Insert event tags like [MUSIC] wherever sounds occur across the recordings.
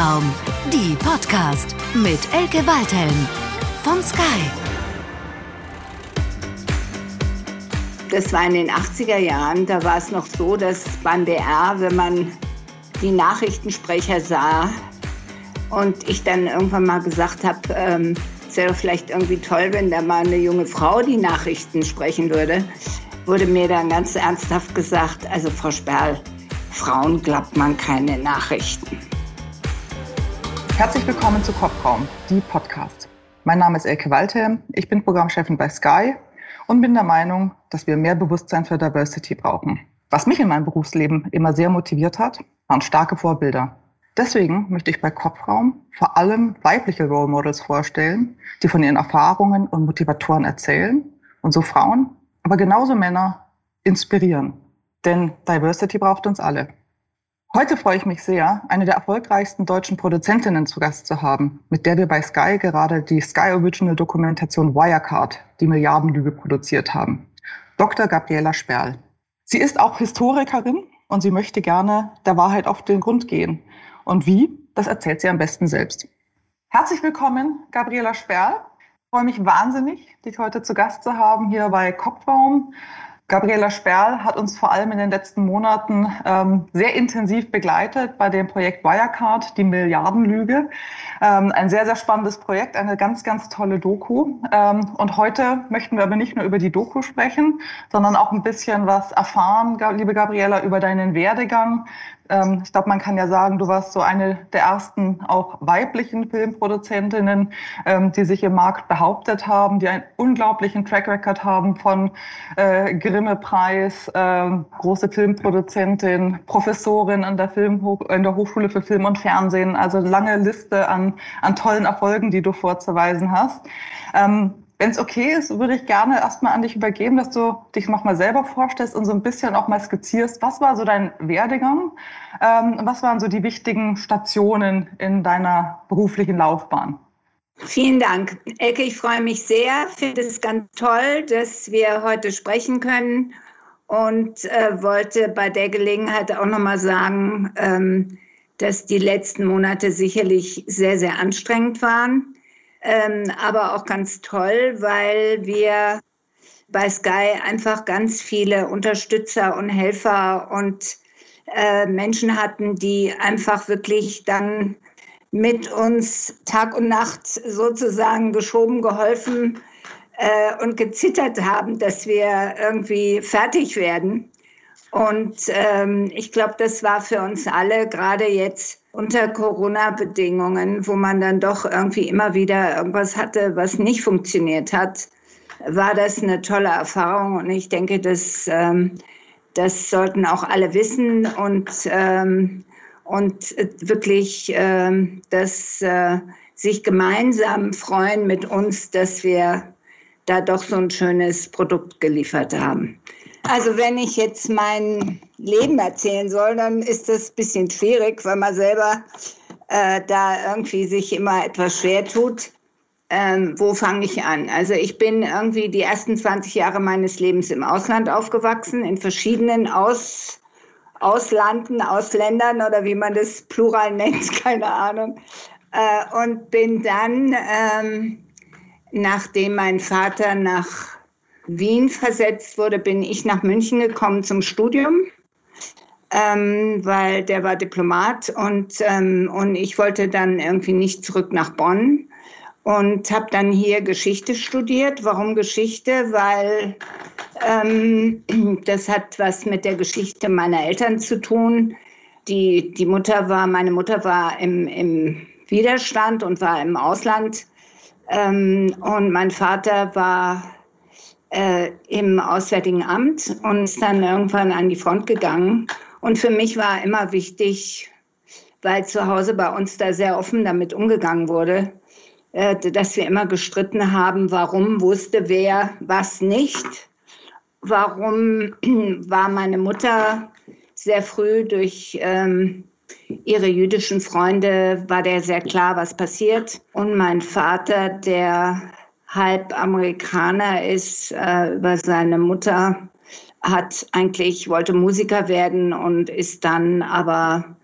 Kopfraum, die Podcast mit Elke Waldhelm von Sky. Das war in den 80er Jahren, da war es noch so, dass beim BR, wenn man die Nachrichtensprecher sah und ich dann irgendwann mal gesagt habe, ähm, es wäre vielleicht irgendwie toll, wenn da mal eine junge Frau die Nachrichten sprechen würde, wurde mir dann ganz ernsthaft gesagt, also Frau Sperl, Frauen glaubt man keine Nachrichten. Herzlich willkommen zu Kopfraum, die Podcast. Mein Name ist Elke Waldhelm, ich bin Programmchefin bei Sky und bin der Meinung, dass wir mehr Bewusstsein für Diversity brauchen. Was mich in meinem Berufsleben immer sehr motiviert hat, waren starke Vorbilder. Deswegen möchte ich bei Kopfraum vor allem weibliche Role Models vorstellen, die von ihren Erfahrungen und Motivatoren erzählen und so Frauen, aber genauso Männer inspirieren. Denn Diversity braucht uns alle. Heute freue ich mich sehr, eine der erfolgreichsten deutschen Produzentinnen zu Gast zu haben, mit der wir bei Sky gerade die Sky Original Dokumentation Wirecard, die Milliardenlüge, produziert haben. Dr. Gabriela Sperl. Sie ist auch Historikerin und sie möchte gerne der Wahrheit auf den Grund gehen. Und wie? Das erzählt sie am besten selbst. Herzlich willkommen, Gabriela Sperl. Ich freue mich wahnsinnig, dich heute zu Gast zu haben hier bei Kopfraum. Gabriela Sperl hat uns vor allem in den letzten Monaten ähm, sehr intensiv begleitet bei dem Projekt Wirecard, die Milliardenlüge. Ähm, ein sehr, sehr spannendes Projekt, eine ganz, ganz tolle Doku. Ähm, und heute möchten wir aber nicht nur über die Doku sprechen, sondern auch ein bisschen was erfahren, liebe Gabriela, über deinen Werdegang, ähm, ich glaube, man kann ja sagen, du warst so eine der ersten auch weiblichen Filmproduzentinnen, ähm, die sich im Markt behauptet haben, die einen unglaublichen Track Record haben von äh, Grimme-Preis, äh, große Filmproduzentin, Professorin an der, Filmhoch in der Hochschule für Film und Fernsehen. Also lange Liste an, an tollen Erfolgen, die du vorzuweisen hast. Ähm, wenn es okay ist, würde ich gerne erstmal an dich übergeben, dass du dich nochmal selber vorstellst und so ein bisschen auch mal skizzierst, was war so dein Werdegang? Ähm, was waren so die wichtigen Stationen in deiner beruflichen Laufbahn? Vielen Dank. Elke, ich freue mich sehr. Finde es ganz toll, dass wir heute sprechen können und äh, wollte bei der Gelegenheit auch nochmal sagen, ähm, dass die letzten Monate sicherlich sehr, sehr anstrengend waren ähm, aber auch ganz toll, weil wir bei Sky einfach ganz viele Unterstützer und Helfer und äh, Menschen hatten, die einfach wirklich dann mit uns Tag und Nacht sozusagen geschoben, geholfen äh, und gezittert haben, dass wir irgendwie fertig werden. Und ähm, ich glaube, das war für uns alle gerade jetzt unter Corona-Bedingungen, wo man dann doch irgendwie immer wieder irgendwas hatte, was nicht funktioniert hat, war das eine tolle Erfahrung. Und ich denke, dass, ähm, das sollten auch alle wissen und, ähm, und wirklich, ähm, dass äh, sich gemeinsam freuen mit uns, dass wir da doch so ein schönes Produkt geliefert haben. Also wenn ich jetzt mein Leben erzählen soll, dann ist das ein bisschen schwierig, weil man selber äh, da irgendwie sich immer etwas schwer tut. Ähm, wo fange ich an? Also ich bin irgendwie die ersten 20 Jahre meines Lebens im Ausland aufgewachsen, in verschiedenen Aus, Auslanden, Ausländern oder wie man das plural nennt, [LAUGHS] keine Ahnung. Äh, und bin dann, ähm, nachdem mein Vater nach Wien versetzt wurde, bin ich nach München gekommen zum Studium, ähm, weil der war Diplomat und, ähm, und ich wollte dann irgendwie nicht zurück nach Bonn und habe dann hier Geschichte studiert. Warum Geschichte? Weil ähm, das hat was mit der Geschichte meiner Eltern zu tun. Die, die Mutter war, meine Mutter war im, im Widerstand und war im Ausland. Ähm, und mein Vater war äh, im Auswärtigen Amt und ist dann irgendwann an die Front gegangen. Und für mich war immer wichtig, weil zu Hause bei uns da sehr offen damit umgegangen wurde, äh, dass wir immer gestritten haben, warum wusste wer was nicht. Warum [CLEARS THROAT] war meine Mutter sehr früh durch ähm, ihre jüdischen Freunde, war der sehr klar, was passiert. Und mein Vater, der halb Amerikaner ist, äh, über seine Mutter, hat eigentlich, wollte Musiker werden und ist dann aber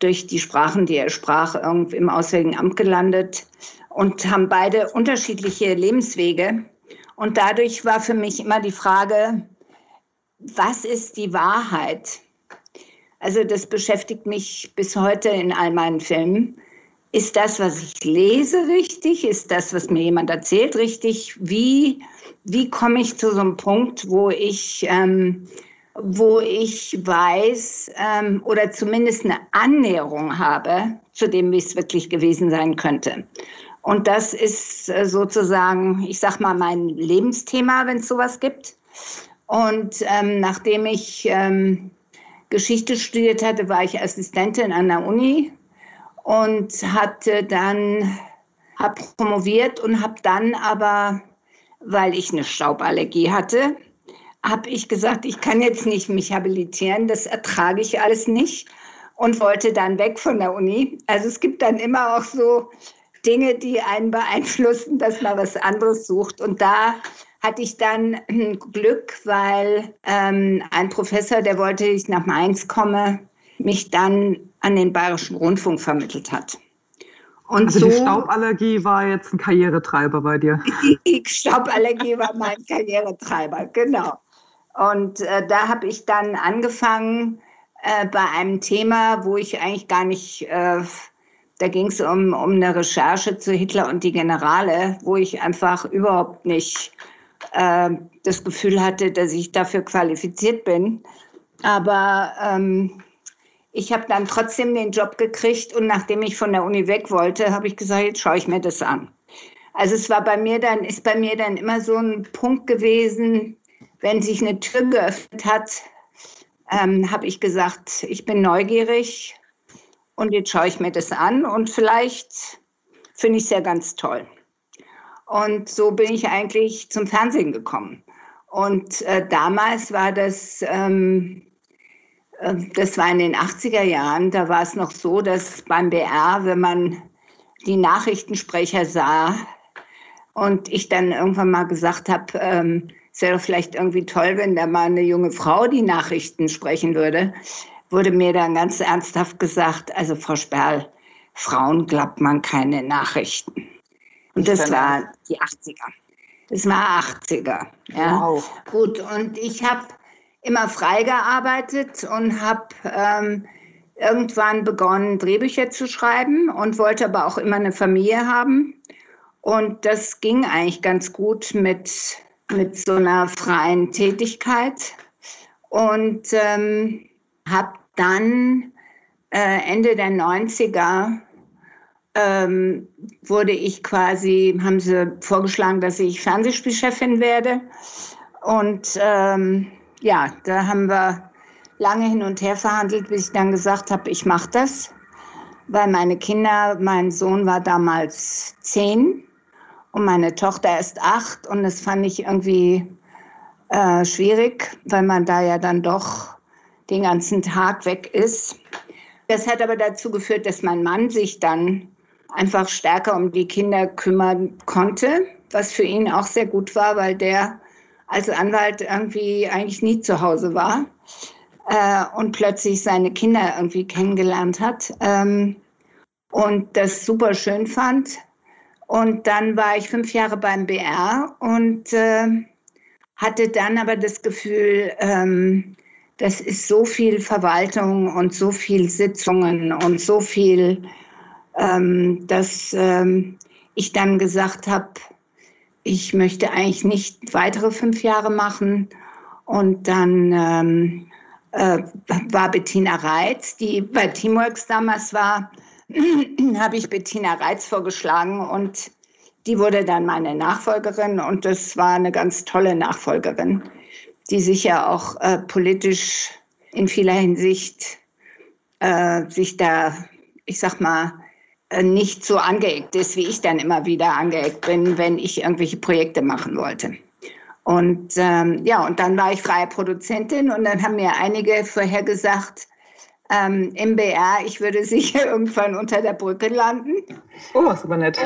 durch die Sprachen, die er sprach, irgendwie im Auswärtigen Amt gelandet und haben beide unterschiedliche Lebenswege. Und dadurch war für mich immer die Frage, was ist die Wahrheit? Also das beschäftigt mich bis heute in all meinen Filmen. Ist das, was ich lese, richtig? Ist das, was mir jemand erzählt, richtig? Wie, wie komme ich zu so einem Punkt, wo ich, ähm, wo ich weiß ähm, oder zumindest eine Annäherung habe zu dem, wie es wirklich gewesen sein könnte? Und das ist äh, sozusagen, ich sag mal, mein Lebensthema, wenn es sowas gibt. Und ähm, nachdem ich ähm, Geschichte studiert hatte, war ich Assistentin an der Uni und hatte dann, habe promoviert und habe dann aber, weil ich eine Stauballergie hatte, habe ich gesagt, ich kann jetzt nicht mich habilitieren, das ertrage ich alles nicht und wollte dann weg von der Uni. Also es gibt dann immer auch so Dinge, die einen beeinflussen, dass man was anderes sucht. Und da hatte ich dann Glück, weil ähm, ein Professor, der wollte, dass ich nach Mainz komme, mich dann an den Bayerischen Rundfunk vermittelt hat. Und also so, die Stauballergie war jetzt ein Karrieretreiber bei dir. [LAUGHS] Die Stauballergie war mein Karrieretreiber, genau. Und äh, da habe ich dann angefangen äh, bei einem Thema, wo ich eigentlich gar nicht äh, da ging es um, um eine Recherche zu Hitler und die Generale, wo ich einfach überhaupt nicht äh, das Gefühl hatte, dass ich dafür qualifiziert bin. Aber ähm, ich habe dann trotzdem den Job gekriegt und nachdem ich von der Uni weg wollte, habe ich gesagt, jetzt schaue ich mir das an. Also es war bei mir dann, ist bei mir dann immer so ein Punkt gewesen, wenn sich eine Tür geöffnet hat, ähm, habe ich gesagt, ich bin neugierig und jetzt schaue ich mir das an und vielleicht finde ich es ja ganz toll. Und so bin ich eigentlich zum Fernsehen gekommen. Und äh, damals war das, ähm, äh, das war in den 80er Jahren, da war es noch so, dass beim BR, wenn man die Nachrichtensprecher sah und ich dann irgendwann mal gesagt habe, ähm, es wäre vielleicht irgendwie toll, wenn da mal eine junge Frau die Nachrichten sprechen würde, wurde mir dann ganz ernsthaft gesagt, also Frau Sperl, Frauen glaubt man keine Nachrichten. Und das war die 80er. Das war 80er. Ja. Wow. Gut, und ich habe immer frei gearbeitet und habe ähm, irgendwann begonnen, Drehbücher zu schreiben und wollte aber auch immer eine Familie haben. Und das ging eigentlich ganz gut mit, mit so einer freien Tätigkeit. Und ähm, habe dann äh, Ende der 90er ähm, wurde ich quasi, haben sie vorgeschlagen, dass ich Fernsehspielchefin werde. Und ähm, ja, da haben wir lange hin und her verhandelt, bis ich dann gesagt habe, ich mache das, weil meine Kinder, mein Sohn war damals zehn und meine Tochter ist acht und das fand ich irgendwie äh, schwierig, weil man da ja dann doch den ganzen Tag weg ist. Das hat aber dazu geführt, dass mein Mann sich dann einfach stärker um die Kinder kümmern konnte, was für ihn auch sehr gut war, weil der als Anwalt irgendwie eigentlich nie zu Hause war äh, und plötzlich seine Kinder irgendwie kennengelernt hat ähm, und das super schön fand. Und dann war ich fünf Jahre beim BR und äh, hatte dann aber das Gefühl, ähm, das ist so viel Verwaltung und so viel Sitzungen und so viel, ähm, dass ähm, ich dann gesagt habe, ich möchte eigentlich nicht weitere fünf Jahre machen. Und dann ähm, äh, war Bettina Reitz, die bei Teamworks damals war, [CLEARS THROAT] habe ich Bettina Reitz vorgeschlagen und die wurde dann meine Nachfolgerin und das war eine ganz tolle Nachfolgerin die sicher auch äh, politisch in vieler Hinsicht äh, sich da, ich sag mal, nicht so angeeckt ist, wie ich dann immer wieder angeeckt bin, wenn ich irgendwelche Projekte machen wollte. Und ähm, ja, und dann war ich freie Produzentin und dann haben mir einige vorher gesagt, ähm, im BR, ich würde sicher [LAUGHS] irgendwann unter der Brücke landen. Oh, ist aber nett.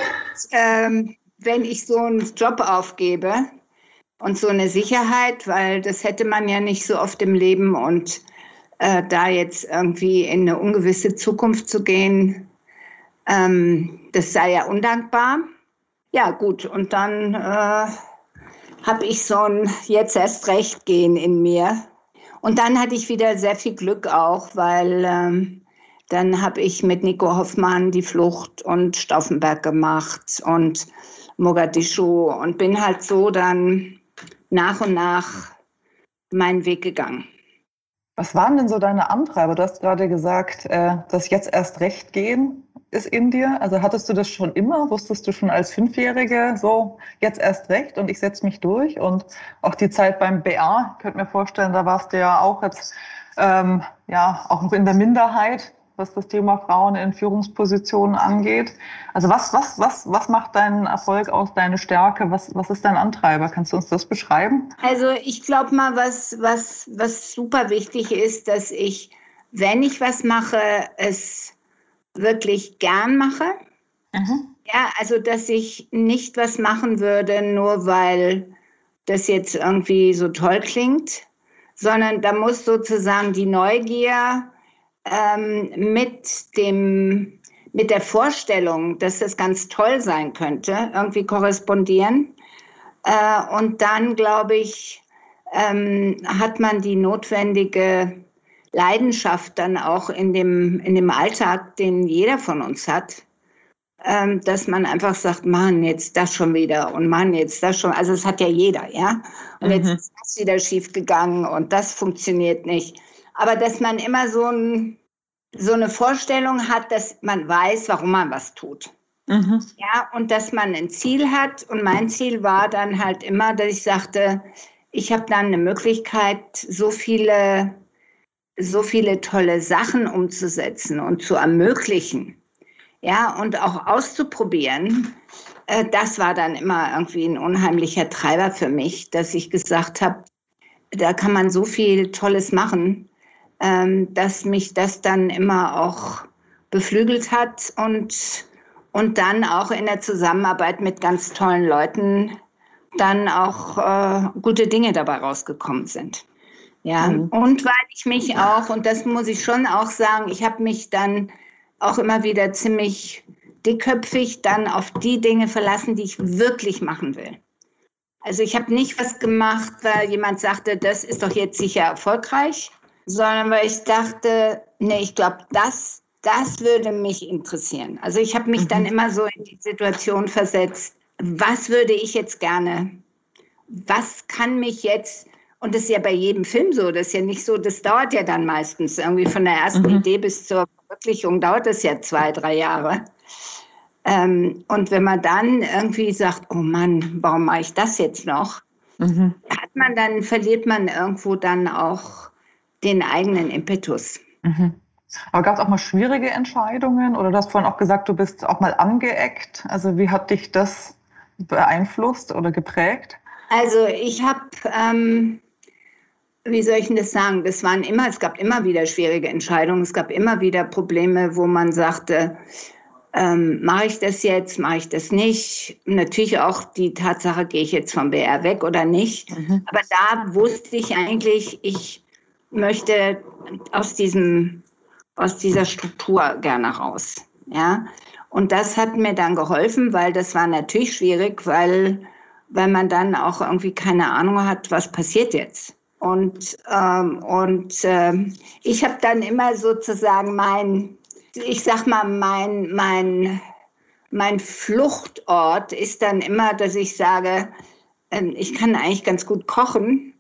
Ähm, wenn ich so einen Job aufgebe, und so eine Sicherheit, weil das hätte man ja nicht so oft im Leben. Und äh, da jetzt irgendwie in eine ungewisse Zukunft zu gehen, ähm, das sei ja undankbar. Ja, gut, und dann äh, habe ich so ein jetzt erst recht gehen in mir. Und dann hatte ich wieder sehr viel Glück auch, weil ähm, dann habe ich mit Nico Hoffmann die Flucht und Stauffenberg gemacht und Mogadischu und bin halt so dann nach und nach meinen Weg gegangen. Was waren denn so deine Antreiber? Du hast gerade gesagt, äh, dass jetzt erst recht gehen ist in dir. Also hattest du das schon immer? Wusstest du schon als Fünfjährige so, jetzt erst recht und ich setze mich durch? Und auch die Zeit beim BA, ich könnte mir vorstellen, da warst du ja auch jetzt ähm, ja auch noch in der Minderheit was das Thema Frauen in Führungspositionen angeht. Also was, was, was, was macht deinen Erfolg aus, deine Stärke? Was, was ist dein Antreiber? Kannst du uns das beschreiben? Also ich glaube mal, was, was, was super wichtig ist, dass ich, wenn ich was mache, es wirklich gern mache. Mhm. Ja, also dass ich nicht was machen würde, nur weil das jetzt irgendwie so toll klingt, sondern da muss sozusagen die Neugier ähm, mit dem mit der Vorstellung, dass das ganz toll sein könnte, irgendwie korrespondieren. Äh, und dann, glaube ich, ähm, hat man die notwendige Leidenschaft dann auch in dem, in dem Alltag, den jeder von uns hat, ähm, dass man einfach sagt, Mann, jetzt das schon wieder und Mann, jetzt das schon. Also es hat ja jeder, ja. Und mhm. jetzt ist das wieder schief gegangen und das funktioniert nicht aber dass man immer so, ein, so eine Vorstellung hat, dass man weiß, warum man was tut. Mhm. Ja, und dass man ein Ziel hat. Und mein Ziel war dann halt immer, dass ich sagte, ich habe dann eine Möglichkeit, so viele, so viele tolle Sachen umzusetzen und zu ermöglichen. Ja, und auch auszuprobieren. Äh, das war dann immer irgendwie ein unheimlicher Treiber für mich, dass ich gesagt habe, da kann man so viel Tolles machen ähm, dass mich das dann immer auch beflügelt hat und, und dann auch in der Zusammenarbeit mit ganz tollen Leuten dann auch äh, gute Dinge dabei rausgekommen sind. Ja, mhm. und weil ich mich auch, und das muss ich schon auch sagen, ich habe mich dann auch immer wieder ziemlich dickköpfig dann auf die Dinge verlassen, die ich wirklich machen will. Also ich habe nicht was gemacht, weil jemand sagte, das ist doch jetzt sicher erfolgreich, sondern weil ich dachte, nee, ich glaube, das, das würde mich interessieren. Also ich habe mich mhm. dann immer so in die Situation versetzt, was würde ich jetzt gerne, was kann mich jetzt, und das ist ja bei jedem Film so, das ist ja nicht so, das dauert ja dann meistens irgendwie von der ersten mhm. Idee bis zur Verwirklichung dauert das ja zwei, drei Jahre. Ähm, und wenn man dann irgendwie sagt, oh Mann, warum mache ich das jetzt noch? Mhm. Hat man dann, verliert man irgendwo dann auch den eigenen Impetus. Mhm. Aber gab es auch mal schwierige Entscheidungen oder du hast vorhin auch gesagt, du bist auch mal angeeckt. Also wie hat dich das beeinflusst oder geprägt? Also ich habe, ähm, wie soll ich denn das sagen? Das waren immer, es gab immer wieder schwierige Entscheidungen. Es gab immer wieder Probleme, wo man sagte, ähm, mache ich das jetzt, mache ich das nicht? Natürlich auch die Tatsache, gehe ich jetzt vom BR weg oder nicht. Mhm. Aber da wusste ich eigentlich, ich möchte aus diesem, aus dieser Struktur gerne raus. Ja. Und das hat mir dann geholfen, weil das war natürlich schwierig, weil, weil man dann auch irgendwie keine Ahnung hat, was passiert jetzt. Und, ähm, und äh, ich habe dann immer sozusagen mein, ich sag mal, mein, mein, mein Fluchtort ist dann immer, dass ich sage, äh, ich kann eigentlich ganz gut kochen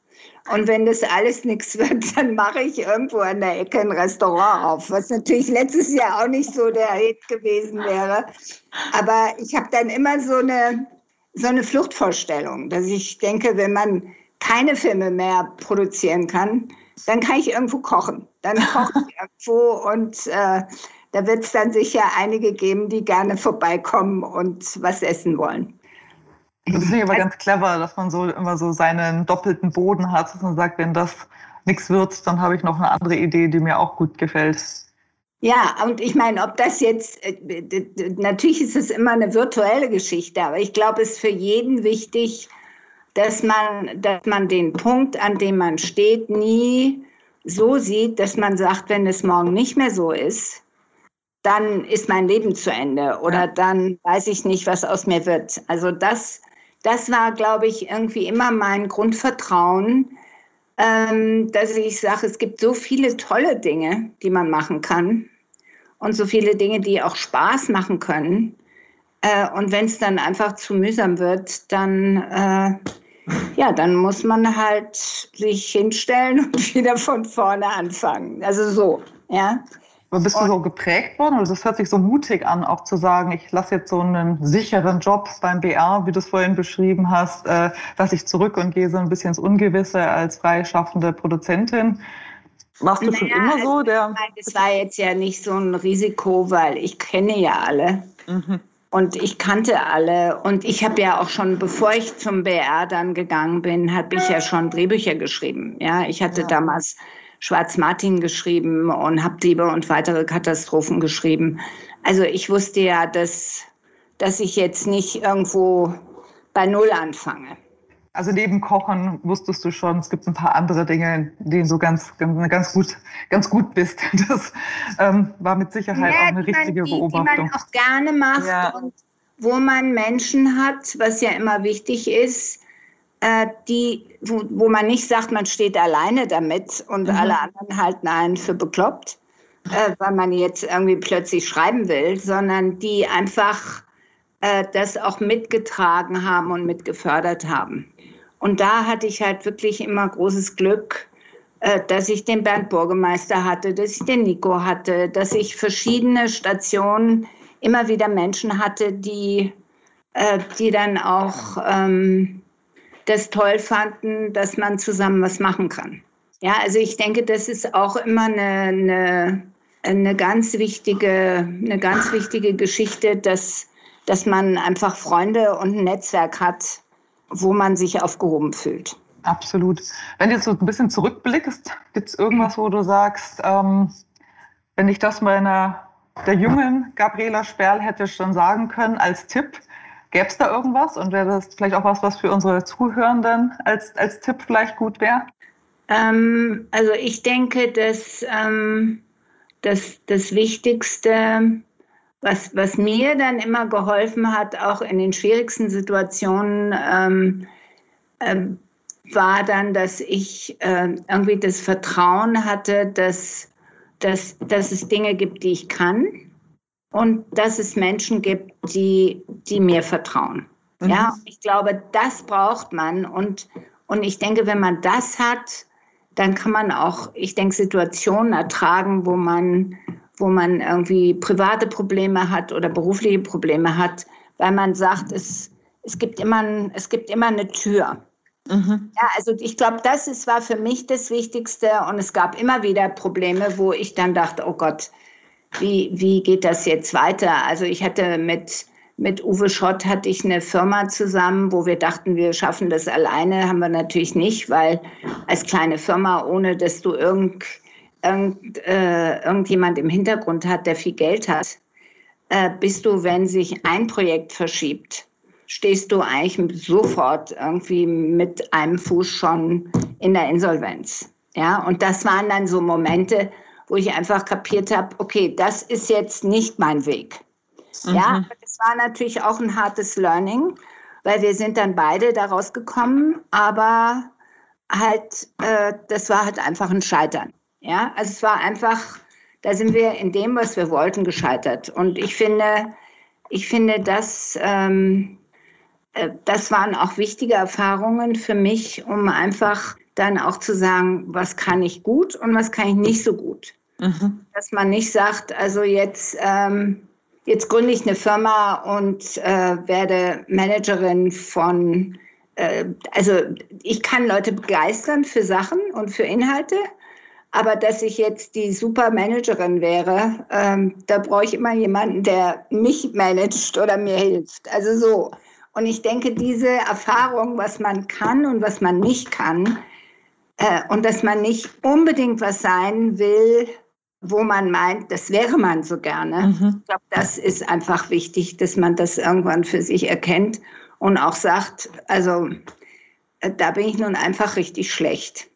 und wenn das alles nichts [LAUGHS] wird, dann mache ich irgendwo an der Ecke ein Restaurant auf, was natürlich letztes Jahr auch nicht so der Hit gewesen wäre. Aber ich habe dann immer so eine, so eine Fluchtvorstellung, dass ich denke, wenn man keine Filme mehr produzieren kann, dann kann ich irgendwo kochen. Dann koche ich irgendwo und äh, da wird es dann sicher einige geben, die gerne vorbeikommen und was essen wollen. Das finde ich aber ganz clever, dass man so immer so seinen doppelten Boden hat, dass man sagt, wenn das nichts wird, dann habe ich noch eine andere Idee, die mir auch gut gefällt. Ja, und ich meine, ob das jetzt, äh, natürlich ist es immer eine virtuelle Geschichte, aber ich glaube, es ist für jeden wichtig, dass man, dass man den Punkt, an dem man steht, nie so sieht, dass man sagt, wenn es morgen nicht mehr so ist, dann ist mein Leben zu Ende oder ja. dann weiß ich nicht, was aus mir wird. Also das, das war, glaube ich, irgendwie immer mein Grundvertrauen, ähm, dass ich sage, es gibt so viele tolle Dinge, die man machen kann und so viele Dinge, die auch Spaß machen können. Äh, und wenn es dann einfach zu mühsam wird, dann, äh, ja, dann muss man halt sich hinstellen und [LAUGHS] wieder von vorne anfangen. Also so, ja. Aber bist du so geprägt worden? Also das hört sich so mutig an, auch zu sagen, ich lasse jetzt so einen sicheren Job beim BR, wie du es vorhin beschrieben hast, äh, lasse ich zurück und gehe so ein bisschen ins Ungewisse als freischaffende Produzentin. Warst du naja, schon immer so? Der das war jetzt ja nicht so ein Risiko, weil ich kenne ja alle. Mhm. Und ich kannte alle. Und ich habe ja auch schon, bevor ich zum BR dann gegangen bin, habe ich ja schon Drehbücher geschrieben. Ja, ich hatte ja. damals Schwarz-Martin geschrieben und habe Diebe und weitere Katastrophen geschrieben. Also ich wusste ja, dass, dass ich jetzt nicht irgendwo bei Null anfange. Also neben Kochen wusstest du schon, es gibt ein paar andere Dinge, denen du ganz, ganz, gut, ganz gut bist. [LAUGHS] Das ähm, war mit Sicherheit ja, auch eine richtige man, die, Beobachtung. Die man auch gerne macht ja. und wo man Menschen hat, was ja immer wichtig ist, äh, die, wo, wo man nicht sagt, man steht alleine damit und mhm. alle anderen halten einen für bekloppt, äh, weil man jetzt irgendwie plötzlich schreiben will, sondern die einfach äh, das auch mitgetragen haben und mitgefördert haben. Und da hatte ich halt wirklich immer großes Glück, äh, dass ich den Bernd Burgemeister hatte, dass ich den Nico hatte, dass ich verschiedene Stationen immer wieder Menschen hatte, die, äh, die dann auch ähm, das toll fanden, dass man zusammen was machen kann. Ja, also ich denke, das ist auch immer eine, eine, eine, ganz, wichtige, eine ganz wichtige Geschichte, dass, dass man einfach Freunde und ein Netzwerk hat, wo man sich aufgehoben fühlt. Absolut. Wenn du jetzt so ein bisschen zurückblickst, gibt es irgendwas, wo du sagst, ähm, wenn ich das meiner der jungen Gabriela Sperl hätte schon sagen können als Tipp, Gäbe es da irgendwas und wäre das vielleicht auch was, was für unsere Zuhörenden als, als Tipp vielleicht gut wäre? Ähm, also ich denke, dass ähm, das, das Wichtigste, was, was mir dann immer geholfen hat, auch in den schwierigsten Situationen, ähm, ähm war dann, dass ich äh, irgendwie das Vertrauen hatte, dass, dass, dass es Dinge gibt, die ich kann und dass es Menschen gibt, die, die mir vertrauen. Mhm. Ja, ich glaube, das braucht man. Und, und ich denke, wenn man das hat, dann kann man auch, ich denke, Situationen ertragen, wo man, wo man irgendwie private Probleme hat oder berufliche Probleme hat, weil man sagt, es, es, gibt, immer es gibt immer eine Tür. Mhm. Ja, also ich glaube, das ist, war für mich das Wichtigste und es gab immer wieder Probleme, wo ich dann dachte, oh Gott, wie, wie geht das jetzt weiter? Also ich hatte mit, mit Uwe Schott hatte ich eine Firma zusammen, wo wir dachten, wir schaffen das alleine, haben wir natürlich nicht, weil als kleine Firma, ohne dass du irgend, irgend, äh, irgendjemand im Hintergrund hat, der viel Geld hat, äh, bist du, wenn sich ein Projekt verschiebt, stehst du eigentlich sofort irgendwie mit einem Fuß schon in der Insolvenz. Ja, und das waren dann so Momente, wo ich einfach kapiert habe, okay, das ist jetzt nicht mein Weg. Mhm. Ja, das war natürlich auch ein hartes Learning, weil wir sind dann beide daraus gekommen, aber halt, äh, das war halt einfach ein Scheitern. Ja, also es war einfach, da sind wir in dem, was wir wollten, gescheitert. Und ich finde, ich finde, das, ähm, äh, das waren auch wichtige Erfahrungen für mich, um einfach dann auch zu sagen, was kann ich gut und was kann ich nicht so gut. Mhm. Dass man nicht sagt, also jetzt, ähm, jetzt gründe ich eine Firma und äh, werde Managerin von, äh, also ich kann Leute begeistern für Sachen und für Inhalte, aber dass ich jetzt die super Managerin wäre, ähm, da brauche ich immer jemanden, der mich managt oder mir hilft. Also so. Und ich denke, diese Erfahrung, was man kann und was man nicht kann, äh, und dass man nicht unbedingt was sein will, wo man meint, das wäre man so gerne. Mhm. Ich glaube, das ist einfach wichtig, dass man das irgendwann für sich erkennt und auch sagt, also äh, da bin ich nun einfach richtig schlecht.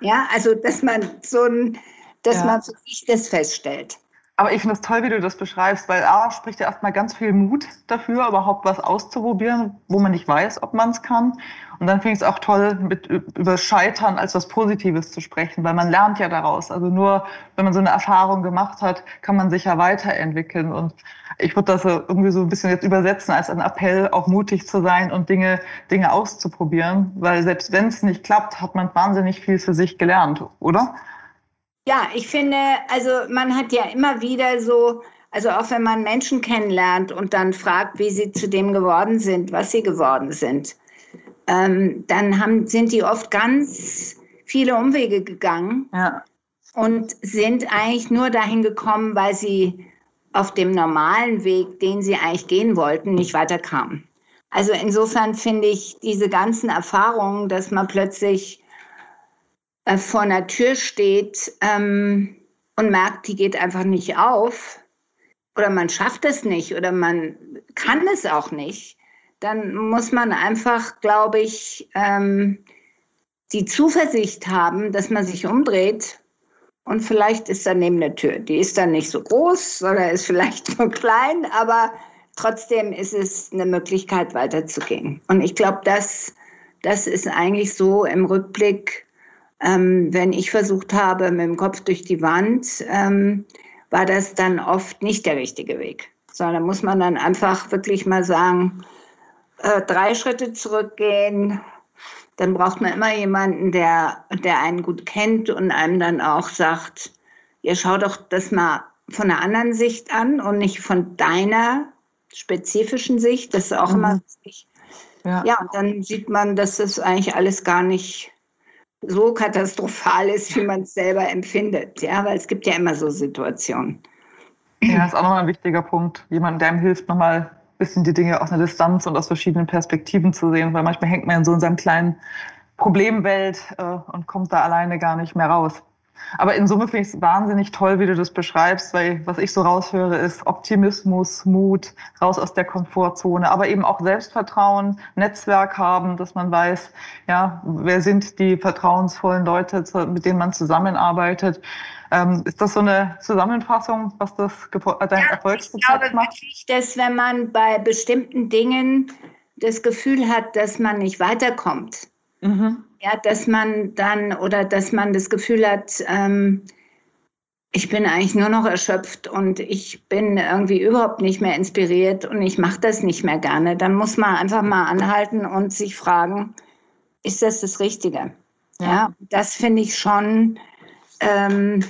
Ja, also dass man so ein, dass ja. man für sich das feststellt. Aber ich finde es toll, wie du das beschreibst, weil A spricht ja erstmal ganz viel Mut dafür, überhaupt was auszuprobieren, wo man nicht weiß, ob man es kann. Und dann finde ich es auch toll, mit, über Scheitern als was Positives zu sprechen, weil man lernt ja daraus. Also nur, wenn man so eine Erfahrung gemacht hat, kann man sich ja weiterentwickeln. Und ich würde das irgendwie so ein bisschen jetzt übersetzen als einen Appell, auch mutig zu sein und Dinge, Dinge auszuprobieren. Weil selbst wenn es nicht klappt, hat man wahnsinnig viel für sich gelernt, oder? Ja, ich finde, also man hat ja immer wieder so, also auch wenn man Menschen kennenlernt und dann fragt, wie sie zu dem geworden sind, was sie geworden sind, ähm, dann haben, sind die oft ganz viele Umwege gegangen ja. und sind eigentlich nur dahin gekommen, weil sie auf dem normalen Weg, den sie eigentlich gehen wollten, nicht weiterkamen. Also insofern finde ich diese ganzen Erfahrungen, dass man plötzlich äh, vor einer Tür steht ähm, und merkt, die geht einfach nicht auf oder man schafft es nicht oder man kann es auch nicht, dann muss man einfach, glaube ich, ähm, die Zuversicht haben, dass man sich umdreht und vielleicht ist daneben eine Tür. Die ist dann nicht so groß oder ist vielleicht [LAUGHS] nur klein, aber trotzdem ist es eine Möglichkeit, weiterzugehen. Und ich glaube, das, das ist eigentlich so im Rückblick ähm, wenn ich versucht habe, mit dem Kopf durch die Wand, ähm, war das dann oft nicht der richtige Weg. Sondern muss man dann einfach wirklich mal sagen, äh, drei Schritte zurückgehen. Dann braucht man immer jemanden, der, der einen gut kennt und einem dann auch sagt, ihr schau doch das mal von einer anderen Sicht an und nicht von deiner spezifischen Sicht. Das ist auch mhm. immer wichtig. Ja. ja, und dann sieht man, dass das eigentlich alles gar nicht so katastrophal ist, wie man es selber empfindet. Ja, weil es gibt ja immer so Situationen. Ja, das ist auch nochmal ein wichtiger Punkt. Jemand, der einem hilft, nochmal bisschen die Dinge aus einer Distanz und aus verschiedenen Perspektiven zu sehen, weil manchmal hängt man in so in seinem kleinen Problemwelt äh, und kommt da alleine gar nicht mehr raus. Aber in Summe finde ich es wahnsinnig toll, wie du das beschreibst, weil was ich so raushöre, ist Optimismus, Mut, raus aus der Komfortzone, aber eben auch Selbstvertrauen, Netzwerk haben, dass man weiß, ja, wer sind die vertrauensvollen Leute, mit denen man zusammenarbeitet. Ähm, ist das so eine Zusammenfassung, was das dein ja, Erfolgsrezept macht? Wirklich, dass wenn man bei bestimmten Dingen das Gefühl hat, dass man nicht weiterkommt, mhm. Ja, dass man dann oder dass man das Gefühl hat, ähm, ich bin eigentlich nur noch erschöpft und ich bin irgendwie überhaupt nicht mehr inspiriert und ich mache das nicht mehr gerne. Dann muss man einfach mal anhalten und sich fragen, ist das das Richtige? Ja, ja das finde ich schon ähm,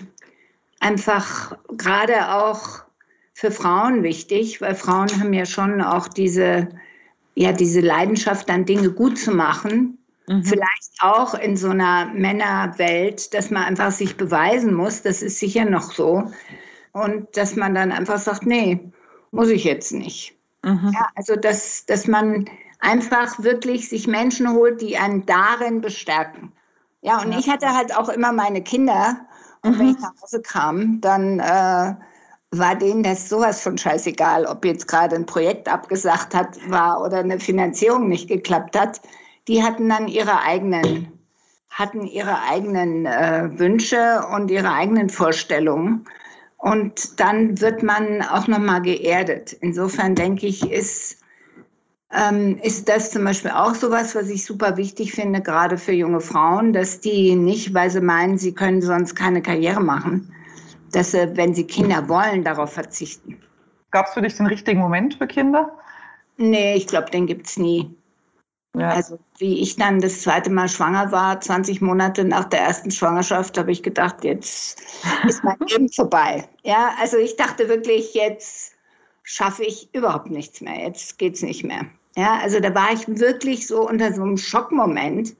einfach gerade auch für Frauen wichtig, weil Frauen haben ja schon auch diese, ja, diese Leidenschaft, dann Dinge gut zu machen. Mhm. Vielleicht auch in so einer Männerwelt, dass man einfach sich beweisen muss, das ist sicher noch so. Und dass man dann einfach sagt, nee, muss ich jetzt nicht. Mhm. Ja, also, dass, dass man einfach wirklich sich Menschen holt, die einen darin bestärken. Ja, und ja. ich hatte halt auch immer meine Kinder. Und mhm. wenn ich nach Hause kam, dann äh, war denen das sowas von scheißegal, ob jetzt gerade ein Projekt abgesagt hat war oder eine Finanzierung nicht geklappt hat die hatten dann ihre eigenen, hatten ihre eigenen äh, Wünsche und ihre eigenen Vorstellungen. Und dann wird man auch nochmal geerdet. Insofern denke ich, ist, ähm, ist das zum Beispiel auch sowas, was ich super wichtig finde, gerade für junge Frauen, dass die nicht, weil sie meinen, sie können sonst keine Karriere machen, dass sie, wenn sie Kinder wollen, darauf verzichten. Gab es für dich den richtigen Moment für Kinder? Nee, ich glaube, den gibt es nie. Ja. Also wie ich dann das zweite Mal schwanger war, 20 Monate nach der ersten Schwangerschaft, habe ich gedacht, jetzt ist mein [LAUGHS] Leben vorbei. Ja, also ich dachte wirklich, jetzt schaffe ich überhaupt nichts mehr. Jetzt geht es nicht mehr. Ja, also da war ich wirklich so unter so einem Schockmoment,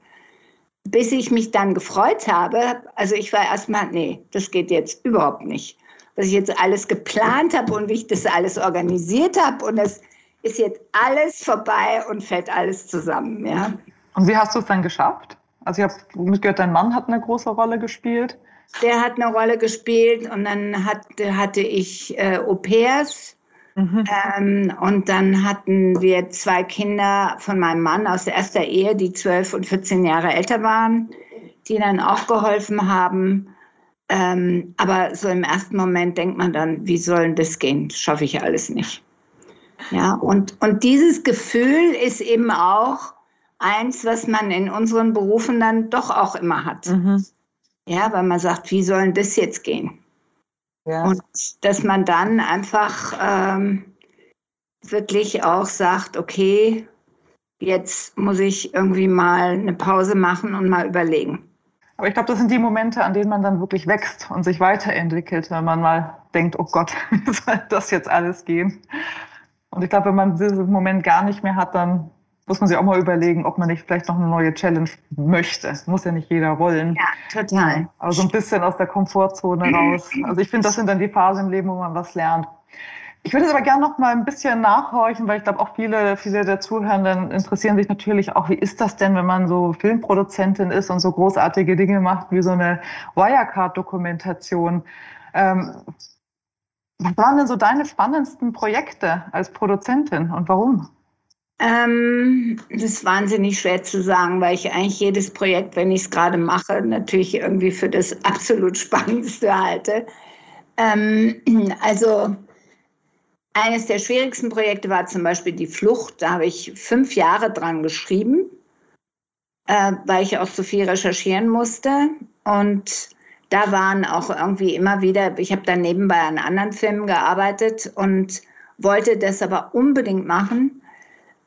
bis ich mich dann gefreut habe. Also ich war erstmal, nee, das geht jetzt überhaupt nicht. Was ich jetzt alles geplant habe und wie ich das alles organisiert habe und das ist jetzt alles vorbei und fällt alles zusammen. Ja. Und wie hast du es dann geschafft? Also ich habe mitgehört, dein Mann hat eine große Rolle gespielt. Der hat eine Rolle gespielt und dann hat, hatte ich äh, Au-pairs. Mhm. Ähm, und dann hatten wir zwei Kinder von meinem Mann aus erster Ehe, die zwölf und 14 Jahre älter waren. die dann auch geholfen haben. Ähm, aber so im ersten Moment denkt man dann, wie soll denn das gehen? Das schaffe ich alles nicht. Ja, und, und dieses Gefühl ist eben auch eins, was man in unseren Berufen dann doch auch immer hat. Mhm. Ja, weil man sagt, wie soll denn das jetzt gehen? Ja. Und dass man dann einfach ähm, wirklich auch sagt, okay, jetzt muss ich irgendwie mal eine Pause machen und mal überlegen. Aber ich glaube, das sind die Momente, an denen man dann wirklich wächst und sich weiterentwickelt, wenn man mal denkt, oh Gott, [LAUGHS] wie soll das jetzt alles gehen? Und ich glaube, wenn man diesen Moment gar nicht mehr hat, dann muss man sich auch mal überlegen, ob man nicht vielleicht noch eine neue Challenge möchte. Muss ja nicht jeder wollen. Ja, total. Aber so ein bisschen aus der Komfortzone raus. Also ich finde, das sind dann die Phasen im Leben, wo man was lernt. Ich würde jetzt aber gerne noch mal ein bisschen nachhorchen, weil ich glaube, auch viele, viele der Zuhörenden interessieren sich natürlich auch, wie ist das denn, wenn man so Filmproduzentin ist und so großartige Dinge macht wie so eine Wirecard-Dokumentation. Ähm, was waren denn so deine spannendsten Projekte als Produzentin und warum? Ähm, das ist wahnsinnig schwer zu sagen, weil ich eigentlich jedes Projekt, wenn ich es gerade mache, natürlich irgendwie für das [LAUGHS] absolut Spannendste halte. Ähm, [CLEARS THROAT] also eines der schwierigsten Projekte war zum Beispiel die Flucht. Da habe ich fünf Jahre dran geschrieben, äh, weil ich auch so viel recherchieren musste. Und da waren auch irgendwie immer wieder, ich habe dann nebenbei an anderen Filmen gearbeitet und wollte das aber unbedingt machen.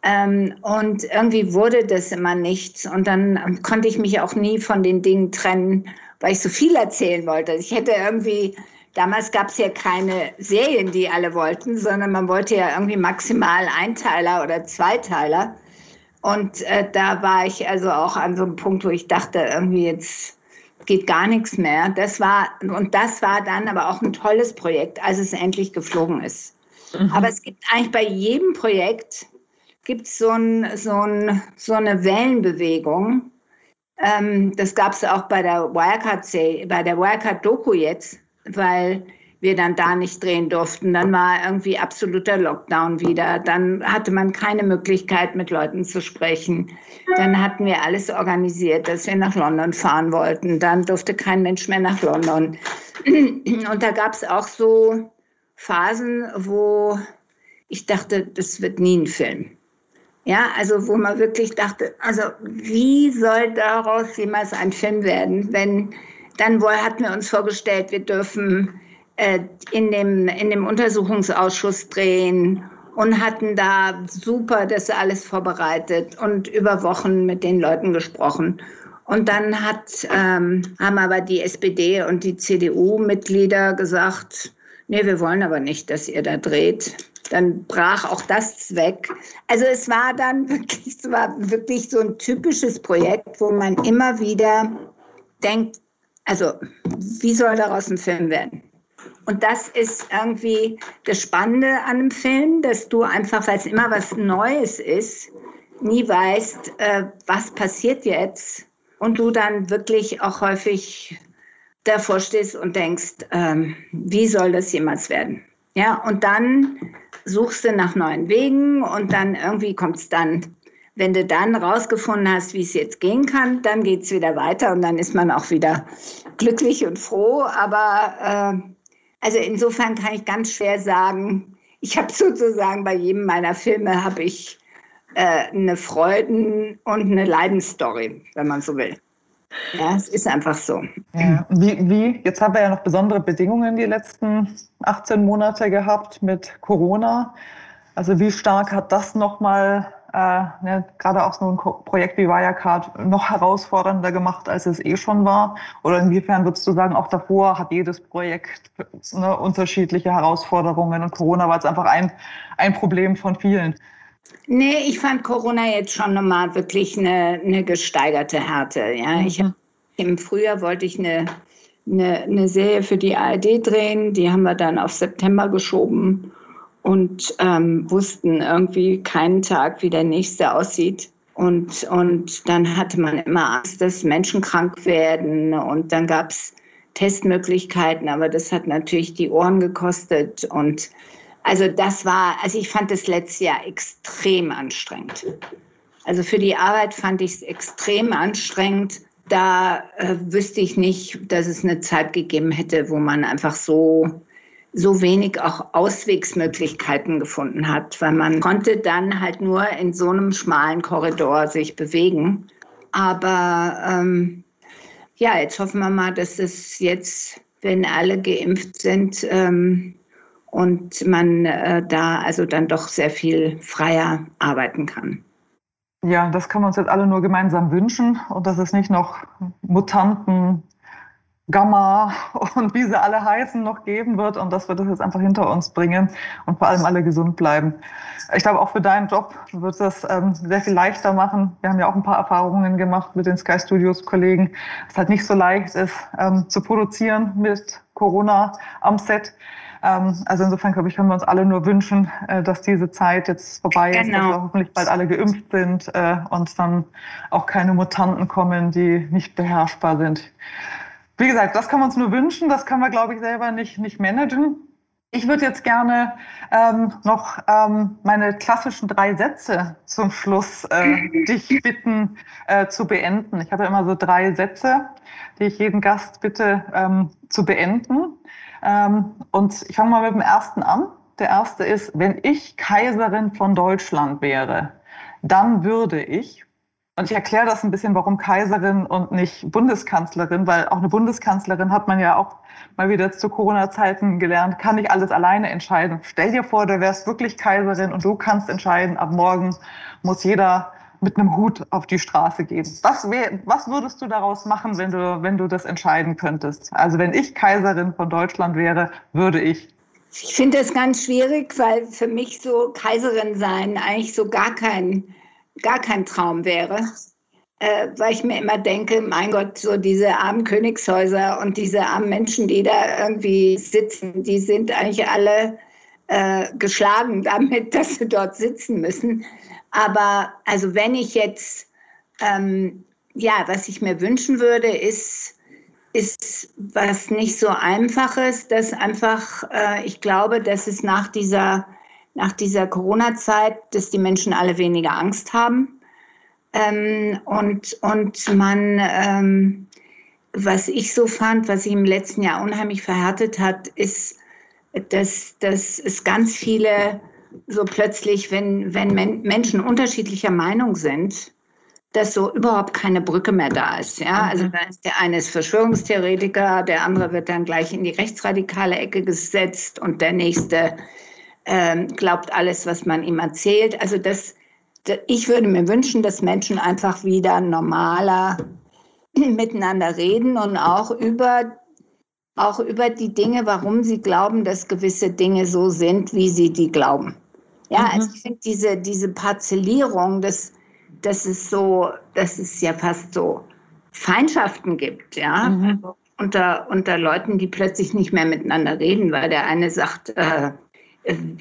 Ähm, und irgendwie wurde das immer nichts. Und dann konnte ich mich auch nie von den Dingen trennen, weil ich so viel erzählen wollte. Ich hätte irgendwie, damals gab es ja keine Serien, die alle wollten, sondern man wollte ja irgendwie maximal Einteiler oder Zweiteiler. Und äh, da war ich also auch an so einem Punkt, wo ich dachte, irgendwie jetzt geht gar nichts mehr. Das war, und das war dann aber auch ein tolles Projekt, als es endlich geflogen ist. Mhm. Aber es gibt eigentlich bei jedem Projekt gibt so ein, so, ein, so eine Wellenbewegung. Ähm, das gab es auch bei der Wirecard, bei der Wirecard Doku jetzt, weil wir dann da nicht drehen durften. Dann war irgendwie absoluter Lockdown wieder. Dann hatte man keine Möglichkeit, mit Leuten zu sprechen. Dann hatten wir alles organisiert, dass wir nach London fahren wollten. Dann durfte kein Mensch mehr nach London. [CLEARS THROAT] Und da gab es auch so Phasen, wo ich dachte, das wird nie ein Film. Ja, also wo man wirklich dachte, also wie soll daraus jemals ein Film werden, wenn dann wohl hatten wir uns vorgestellt, wir dürfen äh, in, dem, in dem Untersuchungsausschuss drehen und hatten da super das alles vorbereitet und über Wochen mit den Leuten gesprochen. Und dann hat, ähm, haben aber die SPD und die CDU-Mitglieder gesagt, nee, wir wollen aber nicht, dass ihr da dreht dann brach auch das weg. Also es war dann wirklich, es war wirklich so ein typisches Projekt, wo man immer wieder denkt, also wie soll daraus ein Film werden? Und das ist irgendwie das Spannende an einem Film, dass du einfach, weil es immer was Neues ist, nie weißt, äh, was passiert jetzt. Und du dann wirklich auch häufig davor stehst und denkst, ähm, wie soll das jemals werden? Ja, und dann suchst du nach neuen Wegen und dann irgendwie kommt es dann, wenn du dann rausgefunden hast, wie es jetzt gehen kann, dann geht es wieder weiter und dann ist man auch wieder glücklich und froh. Aber äh, also insofern kann ich ganz schwer sagen, ich habe [LAUGHS] sozusagen bei jedem meiner Filme habe ich äh, eine Freuden- und eine Leidensstory, wenn man so will. Ja, es ist einfach so. Ja, wie, wie, jetzt haben wir ja noch besondere Bedingungen die letzten 18 Monate gehabt mit Corona. Also wie stark hat das nochmal, äh, ne, gerade auch so ein Projekt wie Wirecard, noch herausfordernder gemacht, als es eh schon war? Oder inwiefern würdest du sagen, auch davor hat jedes Projekt ne, unterschiedliche Herausforderungen und Corona war jetzt einfach ein, ein Problem von vielen? Nee, ich fand Corona jetzt schon nochmal wirklich eine, eine gesteigerte Härte. Ja, mhm. ich im Frühjahr wollte ich eine, eine, eine Serie für die ARD drehen. Die haben wir dann auf September geschoben und ähm, wussten irgendwie keinen Tag, wie der nächste aussieht. Und, und dann hatte man immer Angst, dass Menschen krank werden. Und dann gab es Testmöglichkeiten, aber das hat natürlich die Ohren gekostet. Und also das war, also ich fand das letzte Jahr extrem anstrengend. Also für die Arbeit fand ich es extrem anstrengend, da äh, wüsste ich nicht, dass es eine Zeit gegeben hätte, wo man einfach so so wenig auch Auswegsmöglichkeiten gefunden hat, weil man konnte dann halt nur in so einem schmalen Korridor sich bewegen. Aber ähm, ja, jetzt hoffen wir mal, dass es jetzt, wenn alle geimpft sind ähm, und man äh, da also dann doch sehr viel freier arbeiten kann. Ja, das können wir uns jetzt alle nur gemeinsam wünschen und dass es nicht noch Mutanten Gamma [LAUGHS] und wie sie alle heißen noch geben wird und dass wir das jetzt einfach hinter uns bringen und vor allem alle gesund bleiben. Ich glaube, auch für deinen Job wird das ähm, sehr viel leichter machen. Wir haben ja auch ein paar Erfahrungen gemacht mit den Sky Studios Kollegen, es halt nicht so leicht ist ähm, zu produzieren mit Corona am Set. Ähm, also insofern, glaube ich, können wir uns alle nur wünschen, äh, dass diese Zeit jetzt vorbei ist, genau. dass wir hoffentlich bald alle geimpft sind äh, und dann auch keine Mutanten kommen, die nicht beherrschbar sind. Wie gesagt, das kann man uns nur wünschen, das kann man, glaube ich, selber nicht, nicht managen. Ich würde jetzt gerne ähm, noch ähm, meine klassischen drei Sätze zum Schluss äh, dich bitten äh, zu beenden. Ich habe immer so drei Sätze, die ich jeden Gast bitte ähm, zu beenden. Ähm, und ich fange mal mit dem ersten an. Der erste ist, wenn ich Kaiserin von Deutschland wäre, dann würde ich und ich erkläre das ein bisschen, warum Kaiserin und nicht Bundeskanzlerin, weil auch eine Bundeskanzlerin hat man ja auch mal wieder zu Corona-Zeiten gelernt, kann nicht alles alleine entscheiden. Stell dir vor, du wärst wirklich Kaiserin und du kannst entscheiden, ab morgen muss jeder mit einem Hut auf die Straße gehen. Was, wär, was würdest du daraus machen, wenn du, wenn du das entscheiden könntest? Also wenn ich Kaiserin von Deutschland wäre, würde ich ich finde das ganz schwierig, weil für mich so Kaiserin sein eigentlich so gar kein gar kein Traum wäre, äh, weil ich mir immer denke, mein Gott, so diese armen Königshäuser und diese armen Menschen, die da irgendwie sitzen, die sind eigentlich alle äh, geschlagen damit, [LAUGHS] dass sie dort sitzen müssen. Aber also wenn ich jetzt, ähm, ja, was ich mir wünschen würde, ist, ist was nicht so einfaches, dass einfach, äh, ich glaube, dass es nach dieser nach dieser Corona-Zeit, dass die Menschen alle weniger Angst haben. Ähm, und, und man, ähm, was ich so fand, was sich im letzten Jahr unheimlich verhärtet hat, ist, dass, dass es ganz viele so plötzlich, wenn, wenn Men Menschen unterschiedlicher Meinung sind, dass so überhaupt keine Brücke mehr da ist. Ja? Also mhm. da ist der eine ist Verschwörungstheoretiker, der andere wird dann gleich in die rechtsradikale Ecke gesetzt und der nächste ähm, glaubt alles, was man ihm erzählt. Also das, ich würde mir wünschen, dass Menschen einfach wieder normaler [CLEARS THROAT] miteinander reden und auch über, auch über die Dinge, warum sie glauben, dass gewisse Dinge so sind, wie sie die glauben. Ja, mhm. also ich finde diese, diese Parzellierung, das, das ist so, dass es ja fast so Feindschaften gibt, ja. Mhm. Also unter, unter Leuten, die plötzlich nicht mehr miteinander reden, weil der eine sagt, äh,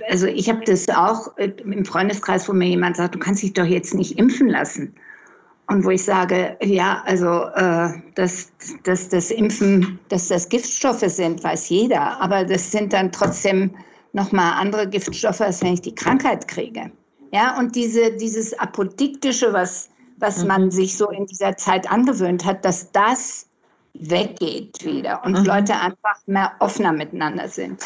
also ich habe das auch äh, im Freundeskreis, wo mir jemand sagt, du kannst dich doch jetzt nicht impfen lassen. Und wo ich sage, ja, also äh, dass, dass das Impfen, dass das Giftstoffe sind, weiß jeder. Aber das sind dann trotzdem nochmal andere Giftstoffe, als wenn ich die Krankheit kriege. Ja, und diese, dieses Apodiktische, was, was mhm. man sich so in dieser Zeit angewöhnt hat, dass das weggeht wieder und mhm. Leute einfach mehr offener miteinander sind.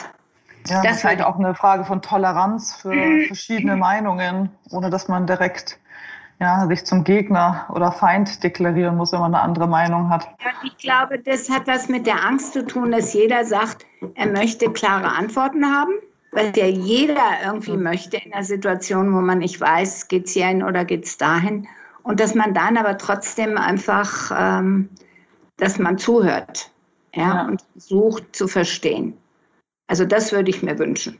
Ja, das ist halt auch eine Frage von Toleranz für [LAUGHS] verschiedene Meinungen, ohne dass man direkt ja, sich zum Gegner oder Feind deklarieren muss, wenn man eine andere Meinung hat. Ja, ich glaube, das hat was mit der Angst zu tun, dass jeder sagt, er möchte klare Antworten haben, weil ja jeder irgendwie mhm. möchte in einer Situation, wo man nicht weiß, geht es hierhin oder geht es dahin. Und dass man dann aber trotzdem einfach, ähm, dass man zuhört ja, ja. und versucht zu verstehen. Also das würde ich mir wünschen.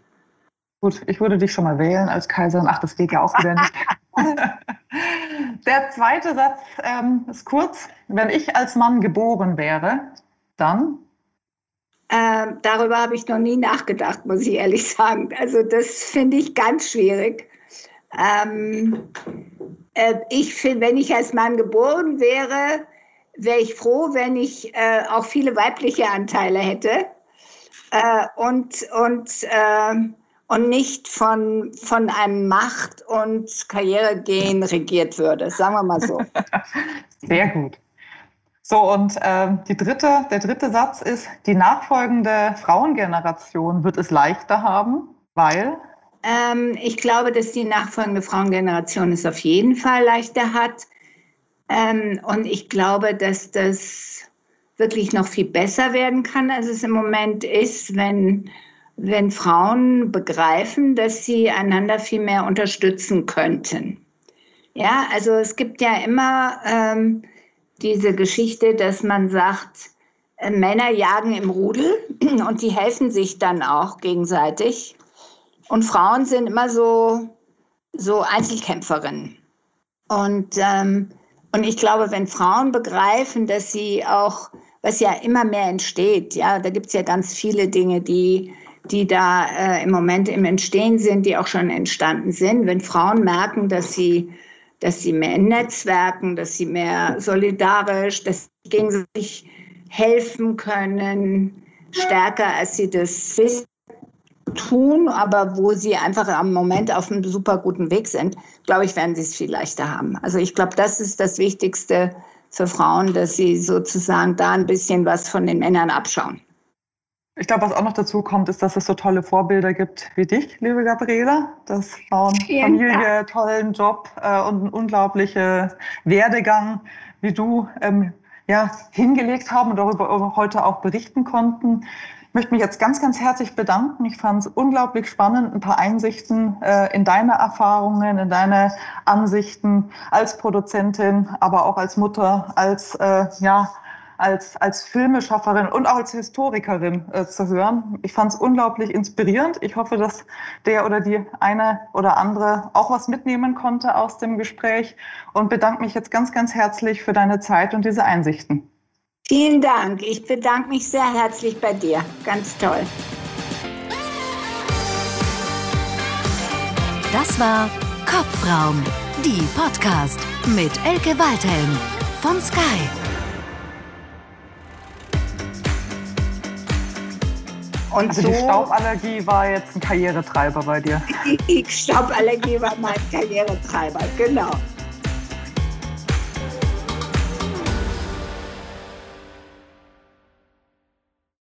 Gut, ich würde dich schon mal wählen als Kaiserin. Ach, das geht ja auch wieder nicht. [LAUGHS] Der zweite Satz ähm, ist kurz. Wenn ich als Mann geboren wäre, dann? Äh, darüber habe ich noch nie nachgedacht, muss ich ehrlich sagen. Also das finde ich ganz schwierig. Ähm, äh, ich finde, wenn ich als Mann geboren wäre, wäre ich froh, wenn ich äh, auch viele weibliche Anteile hätte äh, und, und, äh, und nicht von, von einem Macht- und Karrieregehen regiert würde, sagen wir mal so. [LAUGHS] Sehr gut. So, und äh, die dritte, der dritte Satz ist, die nachfolgende Frauengeneration wird es leichter haben, weil? Ähm, ich glaube, dass die nachfolgende Frauengeneration es auf jeden Fall leichter hat. Ähm, und ich glaube, dass das wirklich noch viel besser werden kann, als es im Moment ist, wenn, wenn Frauen begreifen, dass sie einander viel mehr unterstützen könnten. Ja, also es gibt ja immer ähm, diese Geschichte, dass man sagt, äh, Männer jagen im Rudel [CLEARS THROAT] und die helfen sich dann auch gegenseitig. Und Frauen sind immer so, so Einzelkämpferinnen. Und, ähm, und ich glaube, wenn Frauen begreifen, dass sie auch, was ja immer mehr entsteht, ja, da gibt es ja ganz viele Dinge, die, die da äh, im Moment im Entstehen sind, die auch schon entstanden sind. Wenn Frauen merken, dass sie dass sie mehr in Netzwerken, dass sie mehr solidarisch, dass sie gegenseitig helfen können, stärker als sie das tun, aber wo sie einfach am Moment auf einem super guten Weg sind, glaube ich, werden sie es viel leichter haben. Also ich glaube, das ist das Wichtigste für Frauen, dass sie sozusagen da ein bisschen was von den Männern abschauen. Ich glaube, was auch noch dazu kommt, ist, dass es so tolle Vorbilder gibt wie dich, liebe Gabriela. Das Frauen, Familie, tollen Job äh, und einen unglaublichen Werdegang, wie du ähm, ja, hingelegt haben und darüber heute auch berichten konnten. Ich möchte mich jetzt ganz, ganz herzlich bedanken. Ich fand es unglaublich spannend, ein paar Einsichten äh, in deine Erfahrungen, in deine Ansichten als Produzentin, aber auch als Mutter, als äh, ja, als, als Filmeschafferin und auch als Historikerin äh, zu hören. Ich fand es unglaublich inspirierend. Ich hoffe, dass der oder die eine oder andere auch was mitnehmen konnte aus dem Gespräch und bedanke mich jetzt ganz, ganz herzlich für deine Zeit und diese Einsichten. Vielen Dank. Ich bedanke mich sehr herzlich bei dir. Ganz toll. Das war Kopfraum, die Podcast mit Elke Waldhelm von Sky. Und also so, die Stauballergie war jetzt ein Karrieretreiber bei dir. [LAUGHS] Die Stauballergie war mein Karrieretreiber, genau.